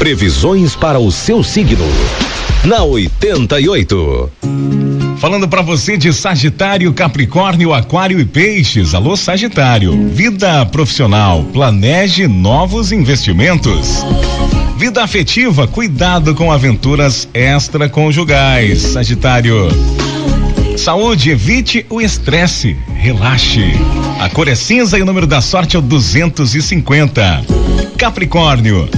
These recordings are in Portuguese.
Previsões para o seu signo. Na 88. Falando para você de Sagitário, Capricórnio, Aquário e Peixes. Alô, Sagitário. Vida profissional. Planeje novos investimentos. Vida afetiva, cuidado com aventuras extraconjugais. Sagitário. Saúde, evite o estresse, relaxe. A cor é cinza e o número da sorte é o 250. Capricórnio.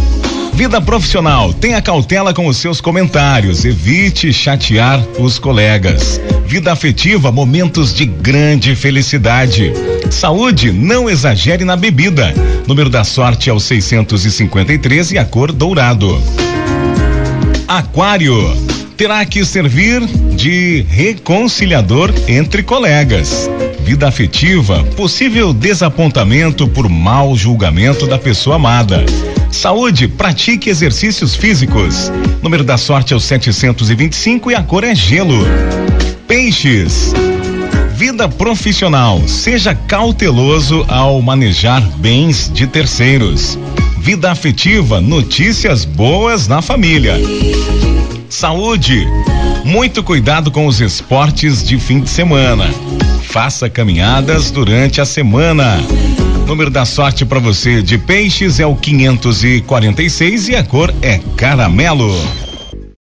Vida profissional, tenha cautela com os seus comentários, evite chatear os colegas. Vida afetiva, momentos de grande felicidade. Saúde, não exagere na bebida. Número da sorte é o 653 e a cor dourado. Aquário terá que servir de reconciliador entre colegas. Vida afetiva, possível desapontamento por mau julgamento da pessoa amada. Saúde, pratique exercícios físicos. Número da sorte é o 725 e a cor é gelo. Peixes. Vida profissional, seja cauteloso ao manejar bens de terceiros. Vida afetiva, notícias boas na família. Saúde, muito cuidado com os esportes de fim de semana. Faça caminhadas durante a semana. Número da sorte para você de peixes é o 546 e a cor é caramelo.